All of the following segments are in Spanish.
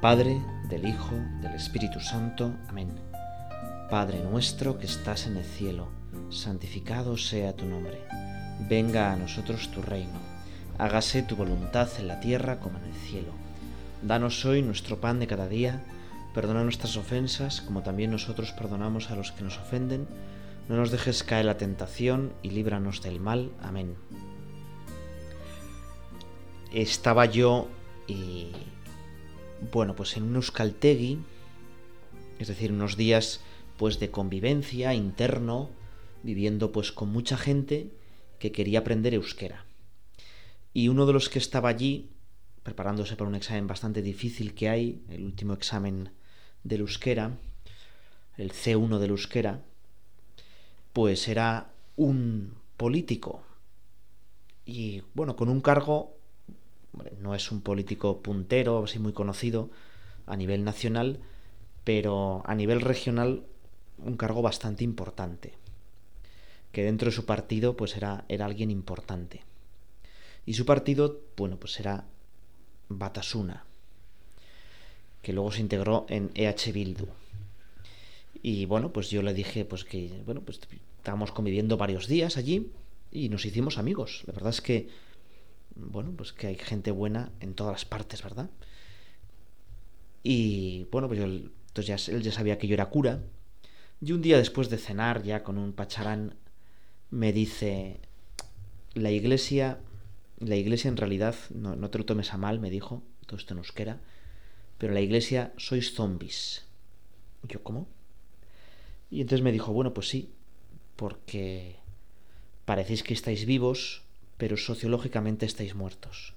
Padre, del Hijo, del Espíritu Santo. Amén. Padre nuestro que estás en el cielo, santificado sea tu nombre. Venga a nosotros tu reino. Hágase tu voluntad en la tierra como en el cielo. Danos hoy nuestro pan de cada día. Perdona nuestras ofensas como también nosotros perdonamos a los que nos ofenden. No nos dejes caer la tentación y líbranos del mal. Amén. Estaba yo y bueno, pues en un euskaltegui, es decir, unos días pues de convivencia interno, viviendo pues con mucha gente que quería aprender euskera. Y uno de los que estaba allí, preparándose para un examen bastante difícil que hay, el último examen del euskera, el C1 del euskera, pues era un político. Y bueno, con un cargo no es un político puntero, así muy conocido a nivel nacional, pero a nivel regional un cargo bastante importante. Que dentro de su partido pues era, era alguien importante. Y su partido, bueno, pues era Batasuna, que luego se integró en EH Bildu. Y bueno, pues yo le dije pues que, bueno, pues estábamos conviviendo varios días allí y nos hicimos amigos. La verdad es que bueno, pues que hay gente buena en todas las partes, ¿verdad? Y bueno, pues yo, entonces ya, él ya sabía que yo era cura. Y un día después de cenar ya con un pacharán, me dice, la iglesia, la iglesia en realidad, no, no te lo tomes a mal, me dijo, todo esto en euskera, pero la iglesia sois zombies. yo, ¿cómo? Y entonces me dijo, bueno, pues sí, porque parecéis que estáis vivos, pero sociológicamente estáis muertos.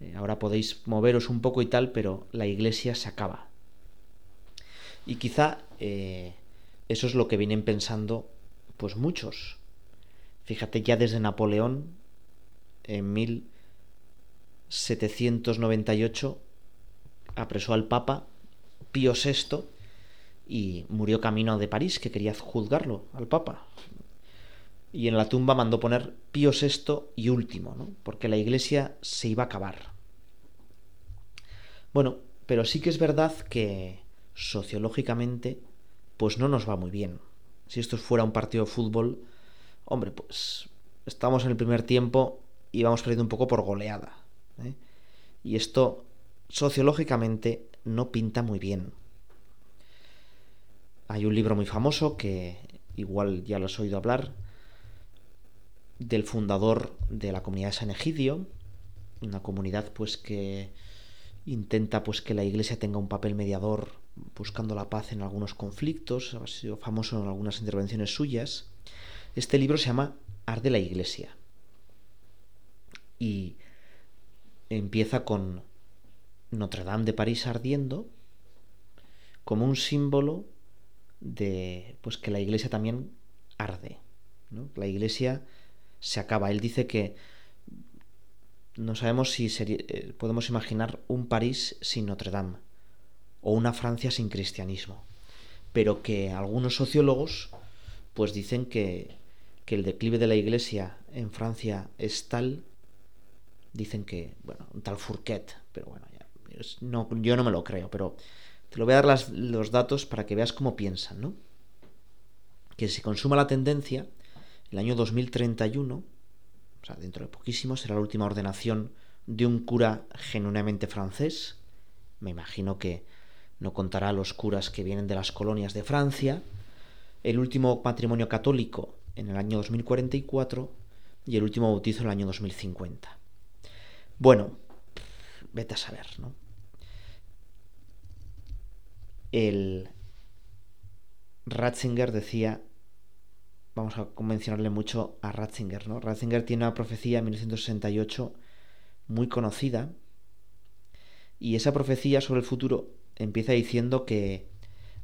Eh, ahora podéis moveros un poco y tal, pero la iglesia se acaba. Y quizá eh, eso es lo que vienen pensando pues muchos. Fíjate, ya desde Napoleón, en 1798, apresó al Papa Pío VI y murió camino de París, que quería juzgarlo al Papa y en la tumba mandó poner Pío VI y último, ¿no? porque la iglesia se iba a acabar. Bueno, pero sí que es verdad que sociológicamente pues no nos va muy bien. Si esto fuera un partido de fútbol, hombre, pues estamos en el primer tiempo y vamos perdiendo un poco por goleada. ¿eh? Y esto sociológicamente no pinta muy bien. Hay un libro muy famoso que igual ya lo has oído hablar, del fundador de la comunidad de San Egidio, una comunidad pues que intenta pues que la iglesia tenga un papel mediador buscando la paz en algunos conflictos, ha sido famoso en algunas intervenciones suyas. Este libro se llama Arde la Iglesia y empieza con Notre Dame de París ardiendo como un símbolo de pues que la iglesia también arde. La iglesia se acaba. Él dice que no sabemos si eh, podemos imaginar un París sin Notre Dame o una Francia sin cristianismo, pero que algunos sociólogos pues dicen que, que el declive de la Iglesia en Francia es tal, dicen que, bueno, un tal Fourquet, pero bueno, no, yo no me lo creo, pero te lo voy a dar los datos para que veas cómo piensan, ¿no? Que se consuma la tendencia el año 2031, o sea, dentro de poquísimo, será la última ordenación de un cura genuinamente francés. Me imagino que no contará a los curas que vienen de las colonias de Francia. El último matrimonio católico en el año 2044 y el último bautizo en el año 2050. Bueno, vete a saber, ¿no? El Ratzinger decía vamos a convencionarle mucho a Ratzinger. ¿no? Ratzinger tiene una profecía en 1968 muy conocida y esa profecía sobre el futuro empieza diciendo que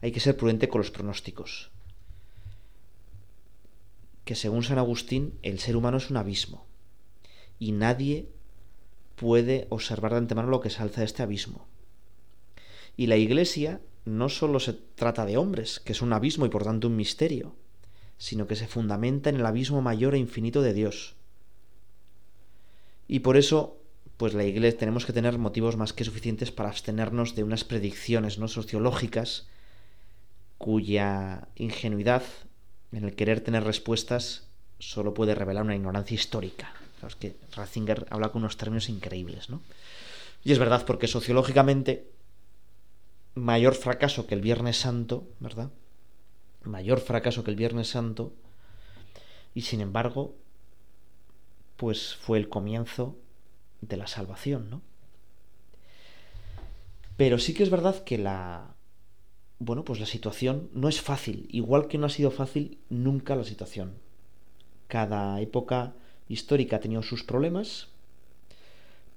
hay que ser prudente con los pronósticos. Que según San Agustín el ser humano es un abismo y nadie puede observar de antemano lo que se alza de este abismo. Y la Iglesia no solo se trata de hombres, que es un abismo y por tanto un misterio, sino que se fundamenta en el abismo mayor e infinito de Dios. Y por eso, pues la iglesia tenemos que tener motivos más que suficientes para abstenernos de unas predicciones no sociológicas cuya ingenuidad en el querer tener respuestas solo puede revelar una ignorancia histórica. Es que Ratzinger habla con unos términos increíbles, ¿no? Y es verdad, porque sociológicamente, mayor fracaso que el Viernes Santo, ¿verdad? Mayor fracaso que el Viernes Santo, y sin embargo, pues fue el comienzo de la salvación, ¿no? Pero sí que es verdad que la, bueno, pues la situación no es fácil, igual que no ha sido fácil nunca la situación. Cada época histórica ha tenido sus problemas,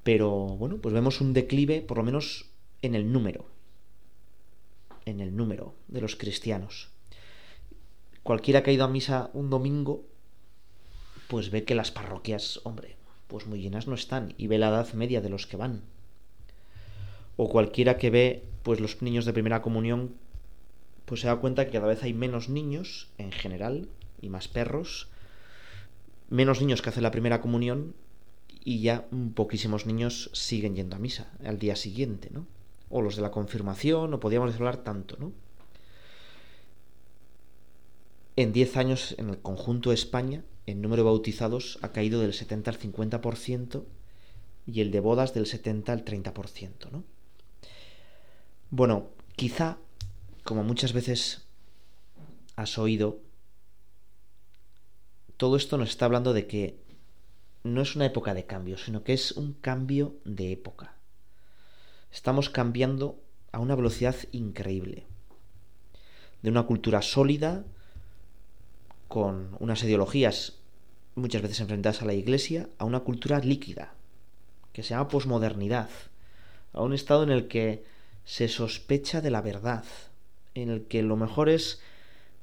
pero bueno, pues vemos un declive, por lo menos en el número, en el número de los cristianos. Cualquiera que ha ido a misa un domingo, pues ve que las parroquias, hombre, pues muy llenas no están, y ve la edad media de los que van. O cualquiera que ve, pues los niños de primera comunión pues se da cuenta que cada vez hay menos niños en general y más perros, menos niños que hacen la primera comunión y ya poquísimos niños siguen yendo a misa al día siguiente, ¿no? O los de la confirmación, o podríamos hablar tanto, ¿no? En 10 años, en el conjunto de España, el número de bautizados ha caído del 70 al 50% y el de bodas del 70 al 30%, ¿no? Bueno, quizá como muchas veces has oído, todo esto nos está hablando de que no es una época de cambio, sino que es un cambio de época. Estamos cambiando a una velocidad increíble. De una cultura sólida, con unas ideologías muchas veces enfrentadas a la iglesia, a una cultura líquida, que se llama posmodernidad, a un estado en el que se sospecha de la verdad, en el que lo mejor es,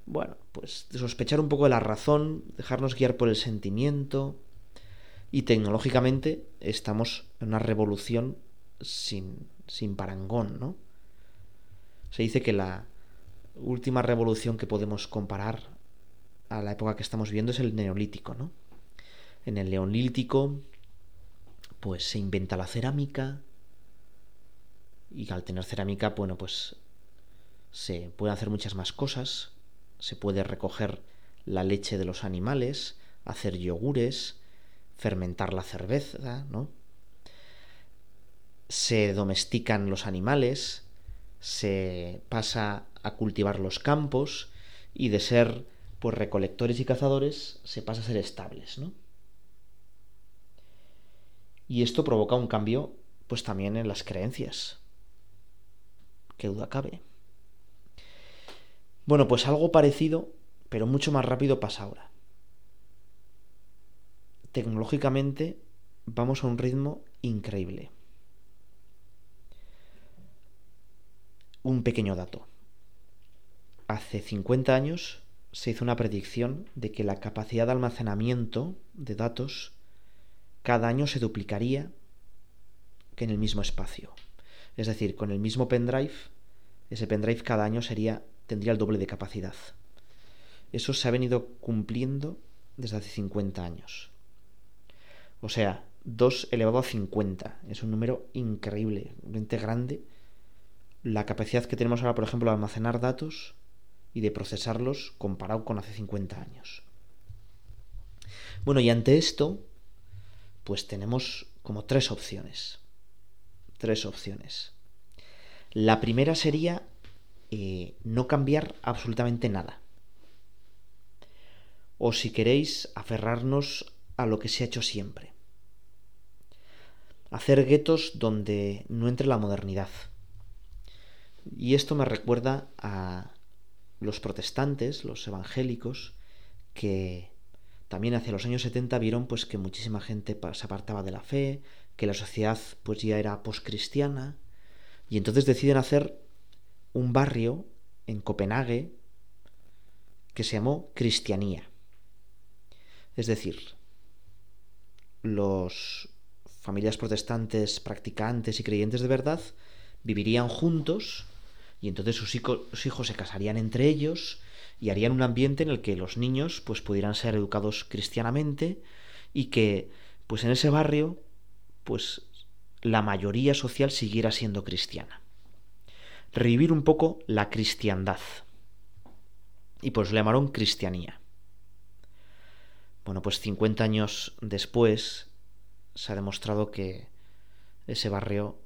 bueno, pues sospechar un poco de la razón, dejarnos guiar por el sentimiento. Y tecnológicamente estamos en una revolución sin, sin parangón, ¿no? Se dice que la última revolución que podemos comparar a la época que estamos viviendo es el neolítico, ¿no? En el neolítico, pues se inventa la cerámica, y al tener cerámica, bueno, pues se pueden hacer muchas más cosas, se puede recoger la leche de los animales, hacer yogures, fermentar la cerveza, ¿no? Se domestican los animales, se pasa a cultivar los campos y de ser pues recolectores y cazadores se pasa a ser estables, ¿no? Y esto provoca un cambio pues también en las creencias. Qué duda cabe. Bueno, pues algo parecido, pero mucho más rápido pasa ahora. Tecnológicamente vamos a un ritmo increíble. Un pequeño dato. Hace 50 años se hizo una predicción de que la capacidad de almacenamiento de datos cada año se duplicaría que en el mismo espacio. Es decir, con el mismo pendrive, ese pendrive cada año sería tendría el doble de capacidad. Eso se ha venido cumpliendo desde hace 50 años. O sea, 2 elevado a 50. Es un número increíblemente grande. La capacidad que tenemos ahora, por ejemplo, de almacenar datos y de procesarlos comparado con hace 50 años. Bueno, y ante esto, pues tenemos como tres opciones. Tres opciones. La primera sería eh, no cambiar absolutamente nada. O si queréis, aferrarnos a lo que se ha hecho siempre. Hacer guetos donde no entre la modernidad. Y esto me recuerda a los protestantes, los evangélicos, que también hacia los años 70 vieron pues que muchísima gente se apartaba de la fe, que la sociedad pues ya era poscristiana, y entonces deciden hacer un barrio en Copenhague que se llamó Cristianía. Es decir, los familias protestantes practicantes y creyentes de verdad vivirían juntos y entonces sus hijos, se casarían entre ellos y harían un ambiente en el que los niños pues pudieran ser educados cristianamente y que pues en ese barrio pues la mayoría social siguiera siendo cristiana. Revivir un poco la cristiandad. Y pues le llamaron cristianía. Bueno, pues 50 años después se ha demostrado que ese barrio,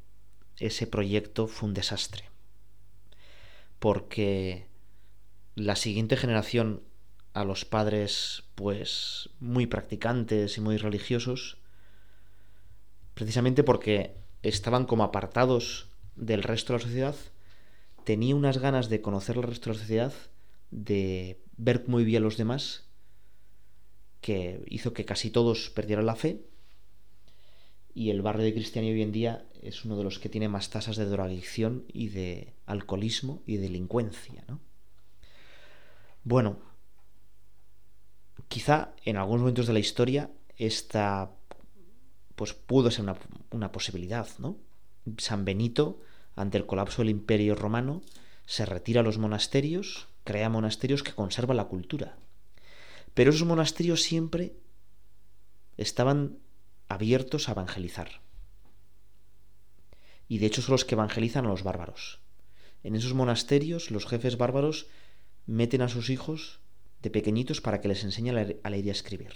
ese proyecto fue un desastre. Porque la siguiente generación a los padres pues muy practicantes y muy religiosos precisamente porque estaban como apartados del resto de la sociedad tenía unas ganas de conocer el resto de la sociedad de ver muy bien a los demás que hizo que casi todos perdieran la fe y el barrio de Cristianía hoy en día es uno de los que tiene más tasas de drogadicción y de alcoholismo y delincuencia, ¿no? Bueno, quizá en algunos momentos de la historia esta pues pudo ser una, una posibilidad, ¿no? San Benito, ante el colapso del imperio romano, se retira a los monasterios, crea monasterios que conservan la cultura. Pero esos monasterios siempre estaban abiertos a evangelizar. Y de hecho son los que evangelizan a los bárbaros. En esos monasterios los jefes bárbaros meten a sus hijos de pequeñitos para que les enseñe a leer y a escribir.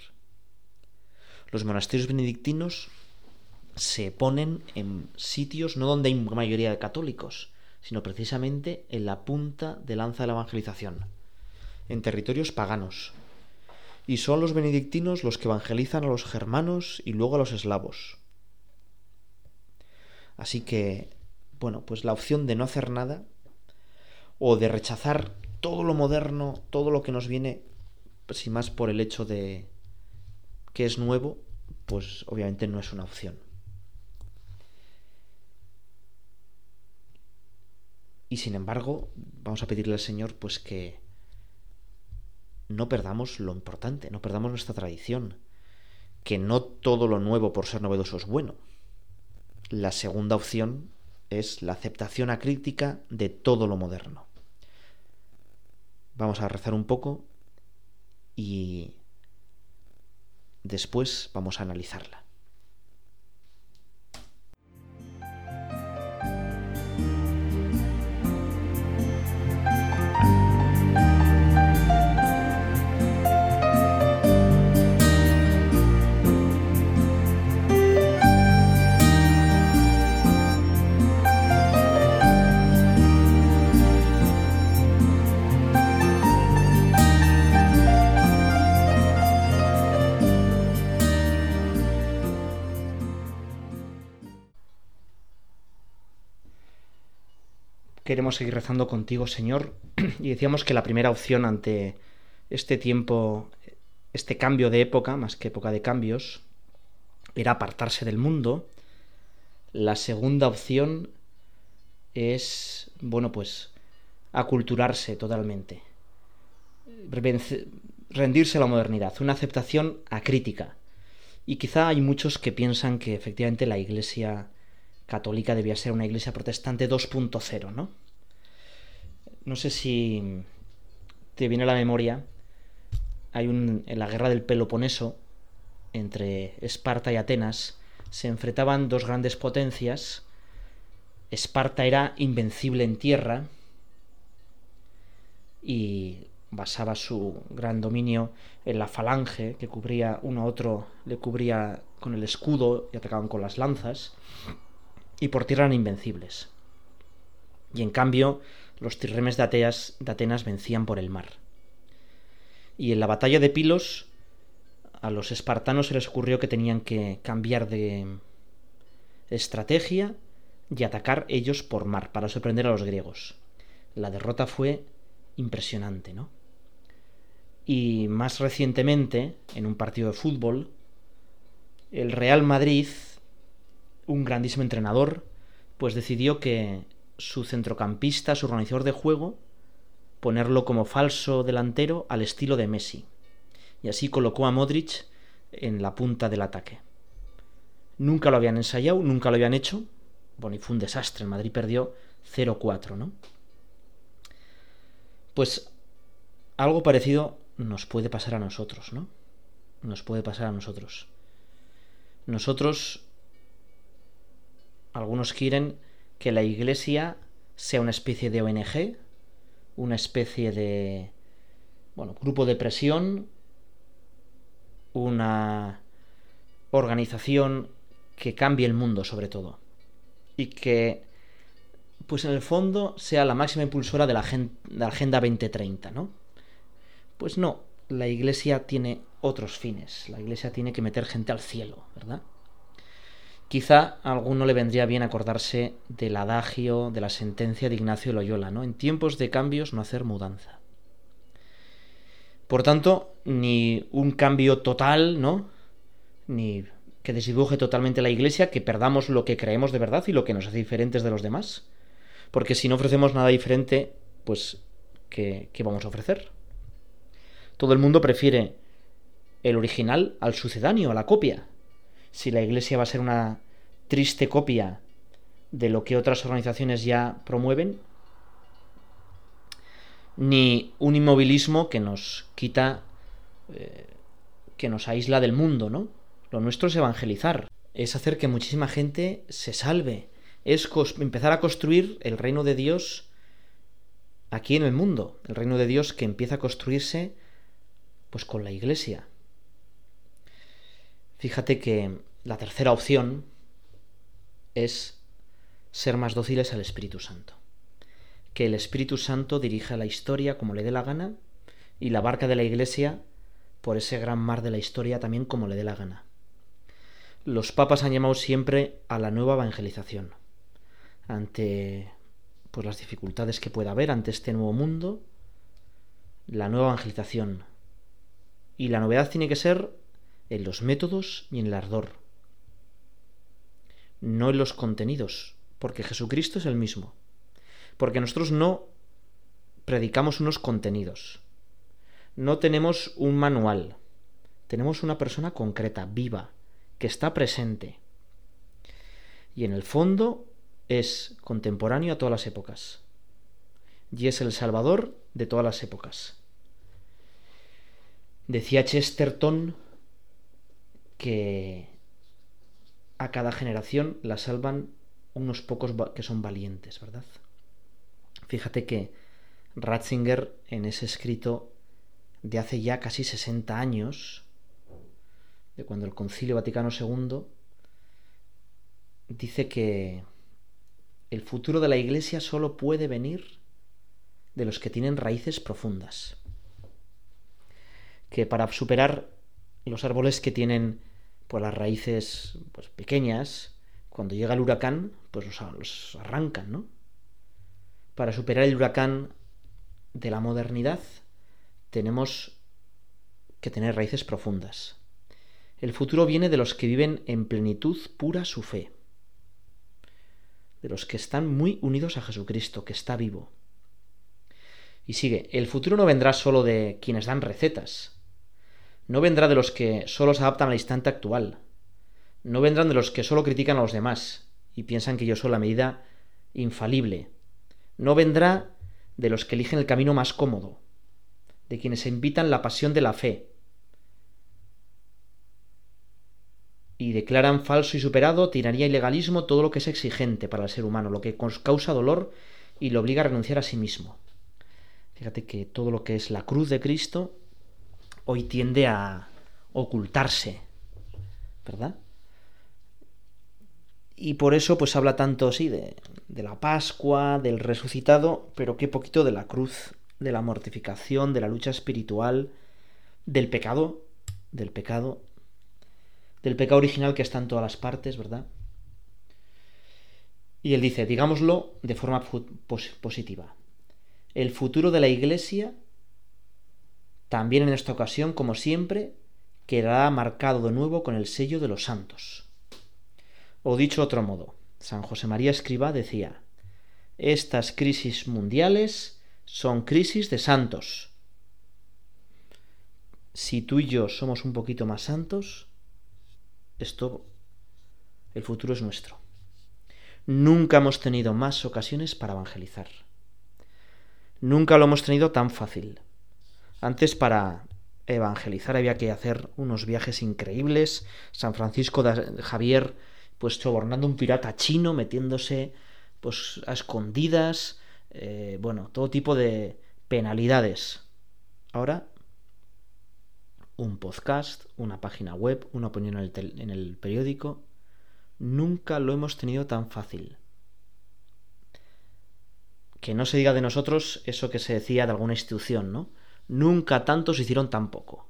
Los monasterios benedictinos se ponen en sitios no donde hay mayoría de católicos, sino precisamente en la punta de lanza de la evangelización, en territorios paganos. Y son los benedictinos los que evangelizan a los germanos y luego a los eslavos. Así que, bueno, pues la opción de no hacer nada o de rechazar todo lo moderno, todo lo que nos viene, sin más por el hecho de que es nuevo, pues obviamente no es una opción. Y sin embargo, vamos a pedirle al Señor pues que no perdamos lo importante, no perdamos nuestra tradición, que no todo lo nuevo por ser novedoso es bueno. La segunda opción es la aceptación acrítica de todo lo moderno. Vamos a rezar un poco y después vamos a analizarla. Seguir rezando contigo, Señor. Y decíamos que la primera opción ante este tiempo, este cambio de época, más que época de cambios, era apartarse del mundo. La segunda opción es, bueno, pues, aculturarse totalmente. Rendirse a la modernidad, una aceptación acrítica. Y quizá hay muchos que piensan que efectivamente la Iglesia católica debía ser una iglesia protestante 2.0, ¿no? No sé si te viene a la memoria, hay un, en la guerra del Peloponeso, entre Esparta y Atenas, se enfrentaban dos grandes potencias. Esparta era invencible en tierra y basaba su gran dominio en la falange que cubría uno a otro, le cubría con el escudo y atacaban con las lanzas y por tierra eran invencibles. Y en cambio, los tirremes de, Atenas vencían por el mar. Y en la batalla de Pilos, a los espartanos se les ocurrió que tenían que cambiar de estrategia y atacar ellos por mar para sorprender a los griegos. La derrota fue impresionante, ¿no? Y más recientemente, en un partido de fútbol, el Real Madrid un grandísimo entrenador, pues decidió que su centrocampista, su organizador de juego, ponerlo como falso delantero al estilo de Messi. Y así colocó a Modric en la punta del ataque. Nunca lo habían ensayado, nunca lo habían hecho. Bueno, y fue un desastre. El Madrid perdió 0-4, ¿no? Pues algo parecido nos puede pasar a nosotros, ¿no? Nos puede pasar a nosotros. Nosotros Algunos quieren que la Iglesia sea una especie de ONG, una especie de bueno, grupo de presión, una organización que cambie el mundo sobre todo y que pues en el fondo sea la máxima impulsora de la, Agenda 2030, ¿no? Pues no, la Iglesia tiene otros fines, la Iglesia tiene que meter gente al cielo, ¿verdad? Quizá a alguno le vendría bien acordarse del adagio de la sentencia de Ignacio Loyola, ¿no? En tiempos de cambios no hacer mudanza. Por tanto, ni un cambio total, ¿no? Ni que desdibuje totalmente la Iglesia, que perdamos lo que creemos de verdad y lo que nos hace diferentes de los demás. Porque si no ofrecemos nada diferente, pues, ¿qué, qué vamos a ofrecer? Todo el mundo prefiere el original al sucedáneo, a la copia. Si la Iglesia va a ser una triste copia de lo que otras organizaciones ya promueven, ni un inmovilismo que nos quita, eh, que nos aísla del mundo, ¿no? Lo nuestro es evangelizar, es hacer que muchísima gente se salve, es empezar a construir el reino de Dios aquí en el mundo, el reino de Dios que empieza a construirse pues con la iglesia. Fíjate que la tercera opción es ser más dóciles al Espíritu Santo. Que el Espíritu Santo dirija la historia como le dé la gana y la barca de la iglesia por ese gran mar de la historia también como le dé la gana. Los papas han llamado siempre a la nueva evangelización. Ante pues las dificultades que pueda haber ante este nuevo mundo, la nueva evangelización. Y la novedad tiene que ser en los métodos y en el ardor, no en los contenidos, porque Jesucristo es el mismo, porque nosotros no predicamos unos contenidos, no tenemos un manual, tenemos una persona concreta, viva, que está presente. Y en el fondo es contemporáneo a todas las épocas. Y es el Salvador de todas las épocas. Decía Chesterton que a cada generación la salvan unos pocos que son valientes, ¿verdad? Fíjate que Ratzinger en ese escrito de hace ya casi 60 años, de cuando el Concilio Vaticano II, dice que el futuro de la Iglesia solo puede venir de los que tienen raíces profundas. Que para superar los árboles que tienen pues, las raíces pues, pequeñas, cuando llega el huracán, pues los, arrancan, ¿no? Para superar el huracán de la modernidad, tenemos que tener raíces profundas. El futuro viene de los que viven en plenitud pura su fe, de los que están muy unidos a Jesucristo, que está vivo. Y sigue, el futuro no vendrá solo de quienes dan recetas, no vendrá de los que solo se adaptan al instante actual. No vendrán de los que solo critican a los demás y piensan que yo soy la medida infalible. No vendrá de los que eligen el camino más cómodo, de quienes invitan la pasión de la fe y declaran falso y superado, tiraría y legalismo todo lo que es exigente para el ser humano, lo que causa dolor y lo obliga a renunciar a sí mismo. Fíjate que todo lo que es la cruz de Cristo hoy tiende a ocultarse, ¿verdad? Y por eso pues habla tanto, sí, de, de la Pascua, del resucitado, pero qué poquito de la cruz, de la mortificación, de la lucha espiritual, del pecado, del pecado, del pecado original que está en todas las partes, ¿verdad? Y él dice, digámoslo de forma positiva, el futuro de la Iglesia también en esta ocasión, como siempre, quedará marcado de nuevo con el sello de los santos. O dicho otro modo, San José María Escriba decía, estas crisis mundiales son crisis de santos. Si tú y yo somos un poquito más santos, esto, el futuro es nuestro. Nunca hemos tenido más ocasiones para evangelizar. Nunca lo hemos tenido tan fácil. Antes para evangelizar había que hacer unos viajes increíbles. San Francisco de Javier pues sobornando un pirata chino, metiéndose pues a escondidas, eh, bueno, todo tipo de penalidades. Ahora, un podcast, una página web, una opinión en el, en el periódico, nunca lo hemos tenido tan fácil. Que no se diga de nosotros eso que se decía de alguna institución, ¿no? Nunca tantos hicieron tan poco.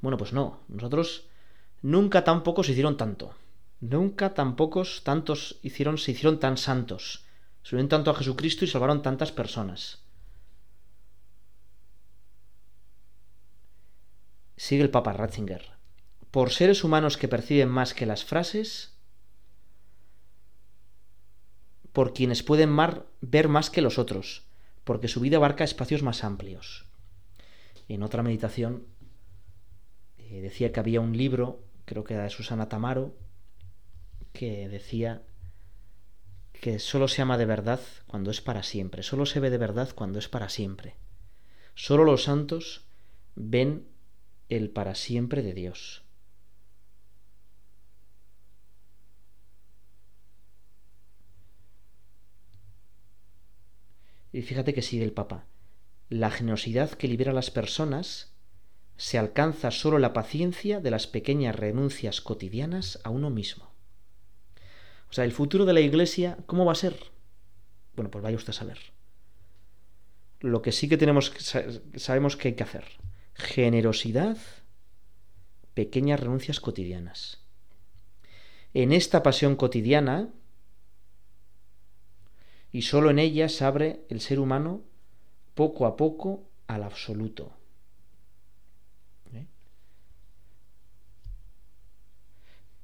Bueno, pues no, nosotros nunca tan pocos hicieron tanto. Nunca tan pocos tantos hicieron, se hicieron tan santos. Subieron tanto a Jesucristo y salvaron tantas personas. Sigue el Papa Ratzinger. Por seres humanos que perciben más que las frases, por quienes pueden mar, ver más que los otros, porque su vida abarca espacios más amplios. En otra meditación eh, decía que había un libro, creo que era de Susana Tamaro, que decía que solo se ama de verdad cuando es para siempre, solo se ve de verdad cuando es para siempre. Solo los santos ven el para siempre de Dios. Y fíjate que sigue el Papa. La generosidad que libera a las personas se alcanza solo la paciencia de las pequeñas renuncias cotidianas a uno mismo. O sea, el futuro de la Iglesia, ¿cómo va a ser? Bueno, pues vaya usted a saber. Lo que sí que tenemos, sabemos que hay que hacer. Generosidad, pequeñas renuncias cotidianas. En esta pasión cotidiana, y solo en ella se abre el ser humano poco a poco al absoluto. ¿Eh?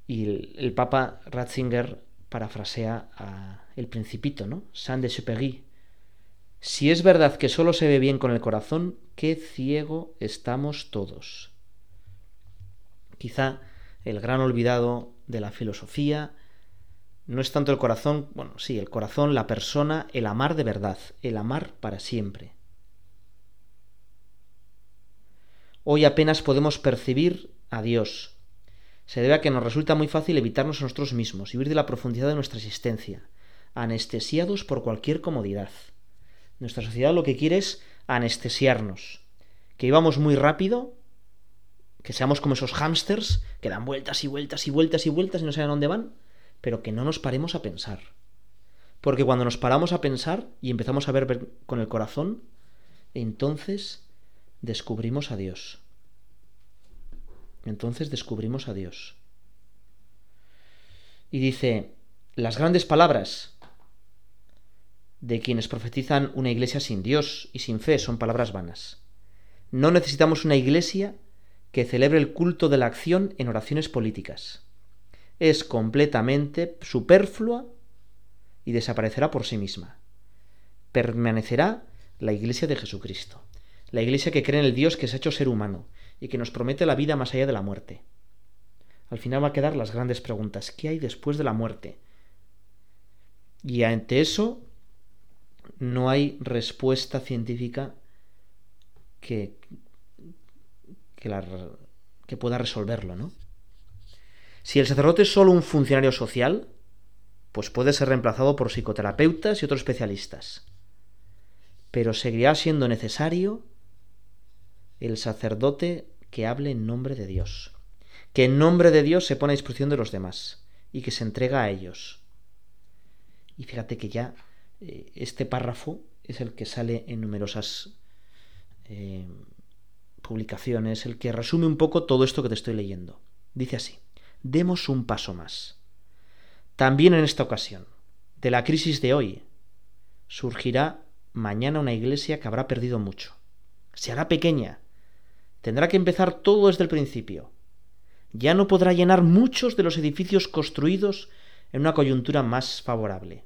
Y el, Papa Ratzinger parafrasea a El Principito, ¿no? Saint-Exupéry. Si es verdad que solo se ve bien con el corazón, qué ciego estamos todos. Quizá el gran olvidado de la filosofía no es tanto el corazón, bueno, sí, el corazón, la persona, el amar de verdad, el amar para siempre. Hoy apenas podemos percibir a Dios. Se debe a que nos resulta muy fácil evitarnos a nosotros mismos y huir de la profundidad de nuestra existencia, anestesiados por cualquier comodidad. Nuestra sociedad lo que quiere es anestesiarnos, que íbamos muy rápido, que seamos como esos hámsters que dan vueltas y vueltas y vueltas y vueltas y no saben a dónde van, pero que no nos paremos a pensar. Porque cuando nos paramos a pensar y empezamos a ver con el corazón, entonces descubrimos a Dios. Entonces descubrimos a Dios. Y dice, las grandes palabras de quienes profetizan una iglesia sin Dios y sin fe son palabras vanas. No necesitamos una iglesia que celebre el culto de la acción en oraciones políticas es completamente superflua y desaparecerá por sí misma. Permanecerá la Iglesia de Jesucristo, la Iglesia que cree en el Dios que se ha hecho ser humano y que nos promete la vida más allá de la muerte. Al final va a quedar las grandes preguntas. ¿Qué hay después de la muerte? Y ante eso no hay respuesta científica que, que, pueda resolverlo, ¿no? Si el sacerdote es solo un funcionario social, pues puede ser reemplazado por psicoterapeutas y otros especialistas. Pero seguirá siendo necesario el sacerdote que hable en nombre de Dios, que en nombre de Dios se pone a disposición de los demás y que se entrega a ellos. Y fíjate que ya eh, este párrafo es el que sale en numerosas eh, publicaciones, el que resume un poco todo esto que te estoy leyendo. Dice así demos un paso más. También en esta ocasión, de la crisis de hoy, surgirá mañana una iglesia que habrá perdido mucho. Se hará pequeña. Tendrá que empezar todo desde el principio. Ya no podrá llenar muchos de los edificios construidos en una coyuntura más favorable.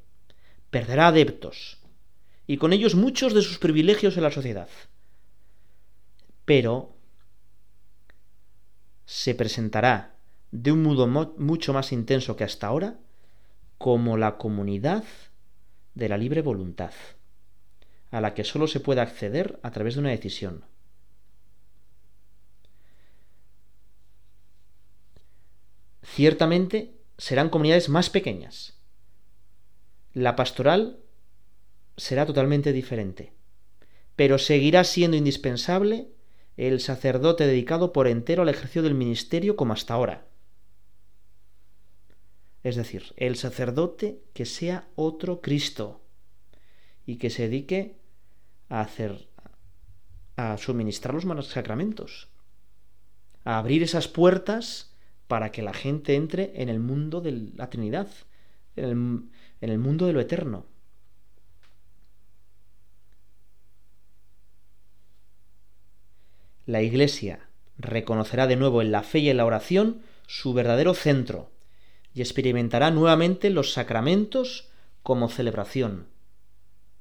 Perderá adeptos y con ellos muchos de sus privilegios en la sociedad. Pero se presentará de un modo mucho más intenso que hasta ahora, como la comunidad de la libre voluntad, a la que sólo se puede acceder a través de una decisión. Ciertamente serán comunidades más pequeñas. La pastoral será totalmente diferente, pero seguirá siendo indispensable el sacerdote dedicado por entero al ejercicio del ministerio como hasta ahora. Es decir, el sacerdote que sea otro Cristo y que se dedique a hacer a suministrar los sacramentos, a abrir esas puertas para que la gente entre en el mundo de la Trinidad, en el, mundo de lo eterno. La Iglesia reconocerá de nuevo en la fe y en la oración su verdadero centro y experimentará nuevamente los sacramentos como celebración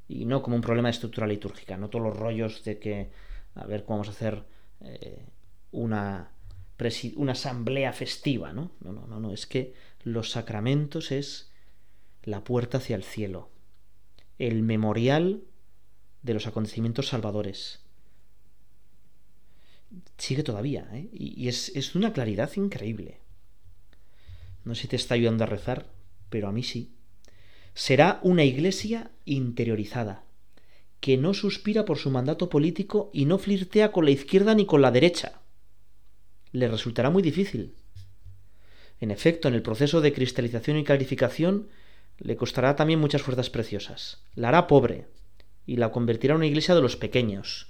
y no como un problema de estructura litúrgica, no todos los rollos de que a ver cómo vamos a hacer eh, una, una asamblea festiva, ¿no? No, no, no, no, es que los sacramentos es la puerta hacia el cielo, el memorial de los acontecimientos salvadores. Sigue todavía, ¿eh? y, es, es una claridad increíble. No sé si te está ayudando a rezar, pero a mí sí. Será una iglesia interiorizada, que no suspira por su mandato político y no flirtea con la izquierda ni con la derecha. Le resultará muy difícil. En efecto, en el proceso de cristalización y clarificación le costará también muchas fuerzas preciosas. La hará pobre y la convertirá en una iglesia de los pequeños.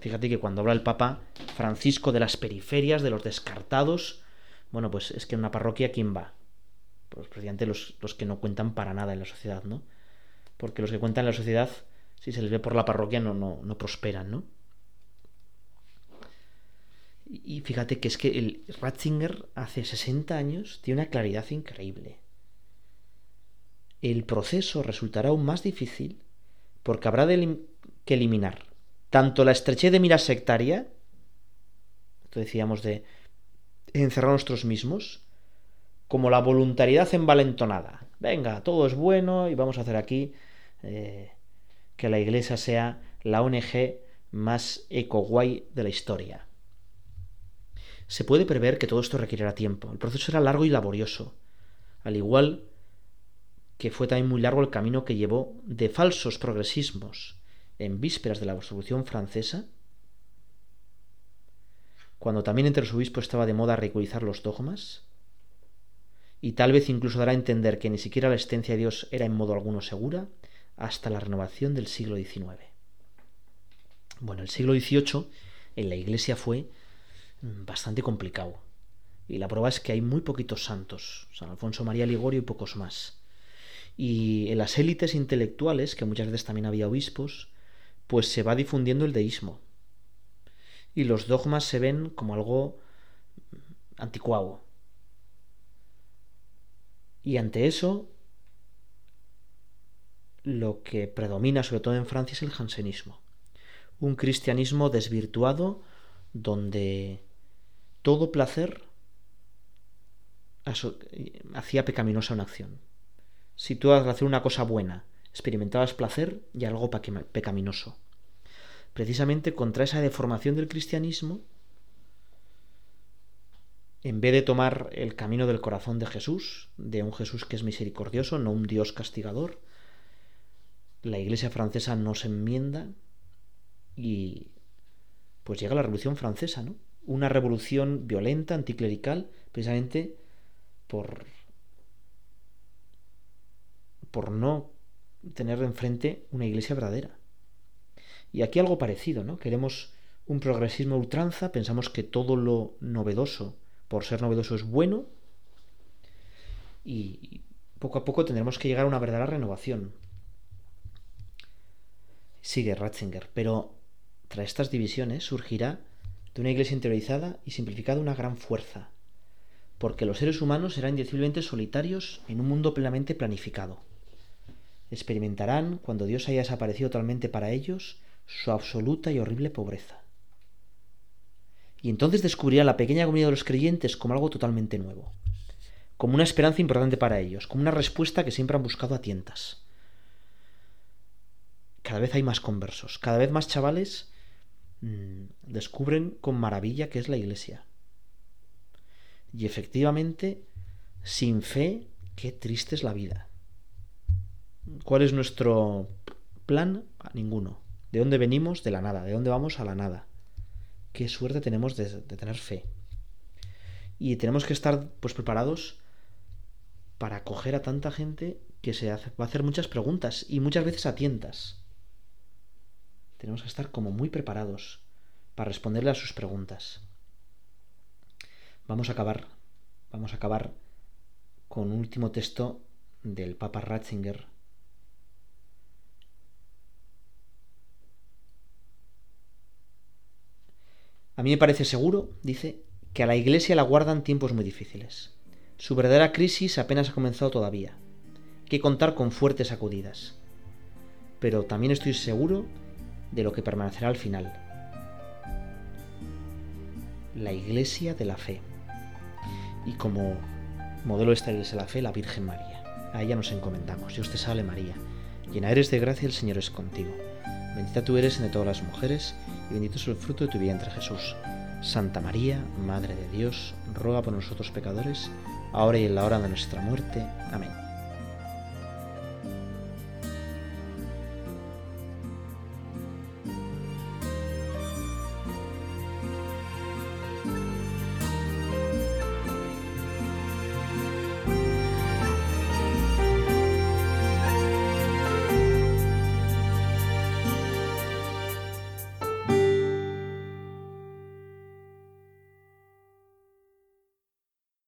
Fíjate que cuando habla el Papa Francisco de las periferias, de los descartados, bueno, pues es que en una parroquia, ¿quién va? Pues precisamente los, los que no cuentan para nada en la sociedad, ¿no? Porque los que cuentan en la sociedad si se les ve por la parroquia no, no, no prosperan, ¿no? Y fíjate que es que el Ratzinger hace 60 años tiene una claridad increíble. El proceso resultará aún más difícil porque habrá que eliminar tanto la estrechez de mira sectaria, esto decíamos de encerrar nosotros mismos, como la voluntariedad envalentonada. Venga, todo es bueno y vamos a hacer aquí eh, que la Iglesia sea la ONG más eco-guay de la historia. Se puede prever que todo esto requerirá tiempo. El proceso será largo y laborioso, al igual que fue también muy largo el camino que llevó de falsos progresismos en vísperas de la Revolución Francesa, cuando también entre los obispos estaba de moda ridiculizar los dogmas, y tal vez incluso dará a entender que ni siquiera la existencia de Dios era en modo alguno segura, hasta la renovación del siglo XIX. Bueno, el siglo XVIII en la Iglesia fue bastante complicado. Y la prueba es que hay muy poquitos santos, San Alfonso María Ligorio y pocos más. Y en las élites intelectuales, que muchas veces también había obispos, pues se va difundiendo el deísmo. Y los dogmas se ven como algo anticuado. Y ante eso, lo que predomina sobre todo en Francia es el jansenismo. Un cristianismo desvirtuado donde todo placer hacía pecaminosa una acción. Si tú al hacer una cosa buena experimentabas placer y algo pecaminoso. Precisamente contra esa deformación del cristianismo, en vez de tomar el camino del corazón de Jesús, de un Jesús que es misericordioso, no un Dios castigador, la iglesia francesa no se enmienda y pues llega la Revolución Francesa, ¿no? Una revolución violenta, anticlerical, precisamente por por no tener enfrente una iglesia verdadera. Y aquí algo parecido, ¿no? Queremos un progresismo ultranza, pensamos que todo lo novedoso, por ser novedoso, es bueno, y poco a poco tendremos que llegar a una verdadera renovación, sigue Ratzinger, pero tras estas divisiones surgirá de una iglesia interiorizada y simplificada una gran fuerza, porque los seres humanos serán indeciblemente solitarios en un mundo plenamente planificado. Experimentarán, cuando Dios haya desaparecido totalmente para ellos, su absoluta y horrible pobreza. Y entonces descubrirán la pequeña comunidad de los creyentes como algo totalmente nuevo, como una esperanza importante para ellos, como una respuesta que siempre han buscado a tientas cada vez hay más conversos, cada vez más chavales mm, descubren con maravilla qué es la iglesia. Y efectivamente Sin fe, qué triste es la vida. ¿Cuál es nuestro plan? Ninguno. ¿De dónde venimos? De la nada. ¿De dónde vamos? A la nada. Qué suerte tenemos de, tener fe. Y tenemos que estar pues preparados para acoger a tanta gente que se va a hacer muchas preguntas y muchas veces a tientas. Tenemos que estar como muy preparados para responderle a sus preguntas. Vamos a acabar, vamos a acabar con un último texto del Papa Ratzinger. A mí me parece seguro, dice, que a la Iglesia la guardan tiempos muy difíciles. Su verdadera crisis apenas ha comenzado todavía. Que contar con fuertes sacudidas. Pero también estoy seguro de lo que permanecerá al final. La Iglesia de la Fe. Y como modelo de esta Iglesia de la Fe, la Virgen María. A ella nos encomendamos. Dios te salve María. Llena eres de gracia, el Señor es contigo. Bendita tú eres entre todas las mujeres, y bendito es el fruto de tu vientre Jesús. Santa María, Madre de Dios, ruega por nosotros pecadores, ahora y en la hora de nuestra muerte. Amén.